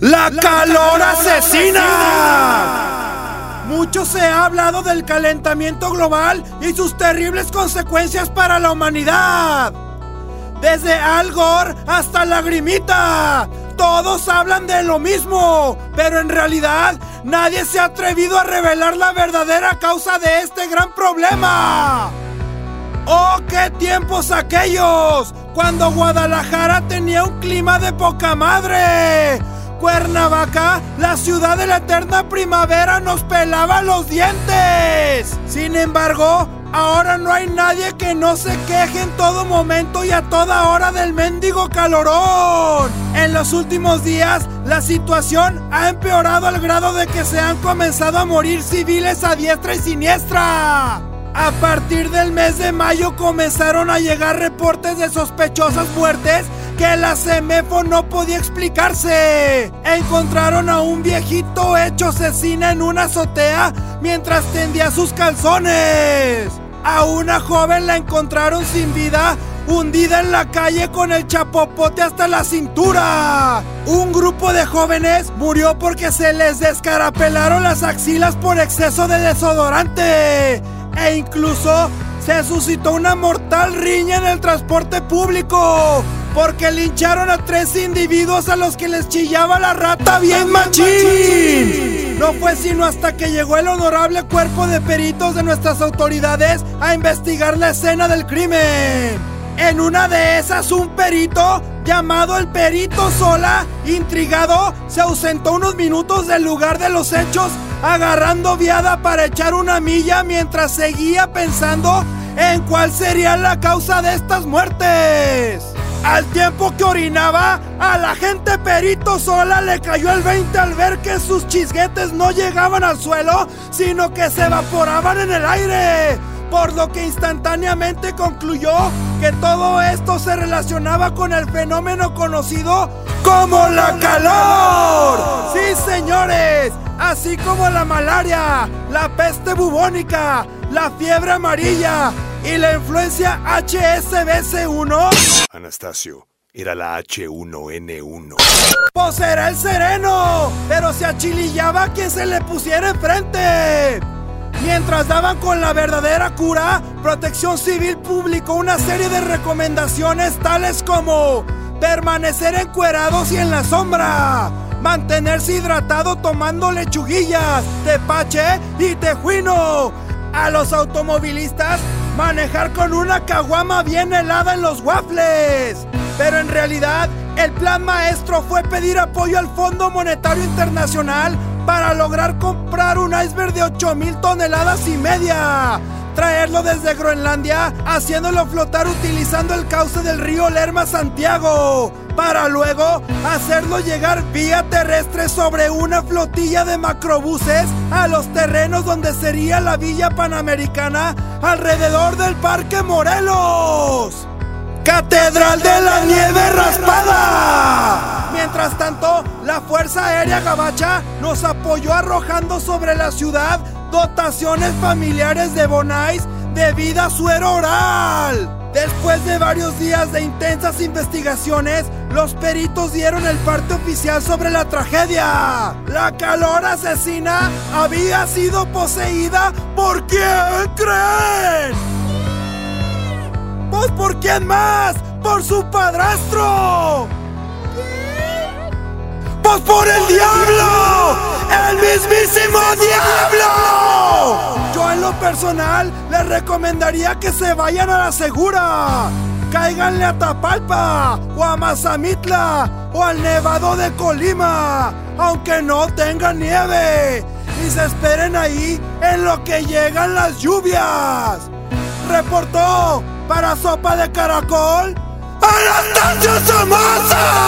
¡La calor asesina! Mucho se ha hablado del calentamiento global y sus terribles consecuencias para la humanidad. Desde Al Gore hasta Lagrimita. Todos hablan de lo mismo, pero en realidad nadie se ha atrevido a revelar la verdadera causa de este gran problema. ¡Oh, qué tiempos aquellos! Cuando Guadalajara tenía un clima de poca madre. Cuernavaca, la ciudad de la eterna primavera, nos pelaba los dientes. Sin embargo, ahora no hay nadie que no se queje en todo momento y a toda hora del mendigo calorón. En los últimos días, la situación ha empeorado al grado de que se han comenzado a morir civiles a diestra y siniestra. A partir del mes de mayo comenzaron a llegar reportes de sospechosas muertes que la CEMEFO no podía explicarse. Encontraron a un viejito hecho asesina en una azotea mientras tendía sus calzones. A una joven la encontraron sin vida hundida en la calle con el chapopote hasta la cintura. Un grupo de jóvenes murió porque se les descarapelaron las axilas por exceso de desodorante. E incluso se suscitó una mortal riña en el transporte público. Porque lincharon a tres individuos a los que les chillaba la rata bien machín. No fue sino hasta que llegó el honorable cuerpo de peritos de nuestras autoridades a investigar la escena del crimen. En una de esas, un perito llamado el perito Sola, intrigado, se ausentó unos minutos del lugar de los hechos, agarrando viada para echar una milla mientras seguía pensando en cuál sería la causa de estas muertes. Al tiempo que orinaba, a la gente perito sola le cayó el 20 al ver que sus chisguetes no llegaban al suelo, sino que se evaporaban en el aire. Por lo que instantáneamente concluyó que todo esto se relacionaba con el fenómeno conocido como la calor. Sí, señores, así como la malaria, la peste bubónica, la fiebre amarilla y la influencia HSBC1. Anastasio, era la H1N1. Pues era el sereno, pero se achilillaba quien se le pusiera enfrente. Mientras daban con la verdadera cura, Protección Civil publicó una serie de recomendaciones tales como permanecer encuerados y en la sombra, mantenerse hidratado tomando lechuguillas, tepache y tejuino. A los automovilistas, manejar con una caguama bien helada en los waffles. Pero en realidad, el plan maestro fue pedir apoyo al Fondo Monetario Internacional para lograr comprar un iceberg de 8 mil toneladas y media. Traerlo desde Groenlandia, haciéndolo flotar utilizando el cauce del río Lerma Santiago, para luego hacerlo llegar vía terrestre sobre una flotilla de macrobuses a los terrenos donde sería la Villa Panamericana alrededor del Parque Morelos. Catedral de la Nieve Raspada. Mientras tanto, la Fuerza Aérea Gabacha nos apoyó arrojando sobre la ciudad dotaciones familiares de Bonais debido a suero oral. Después de varios días de intensas investigaciones, los peritos dieron el parte oficial sobre la tragedia. La calor asesina había sido poseída por quién creen. Pues por quién más? Por su padrastro. Pues por el diablo. El mismísimo diablo. Yo en lo personal les recomendaría que se vayan a la segura. Cáiganle a Tapalpa o a Mazamitla o al Nevado de Colima, aunque no tengan nieve. Y se esperen ahí en lo que llegan las lluvias. Reportó para sopa de caracol, Anastasio Somasa.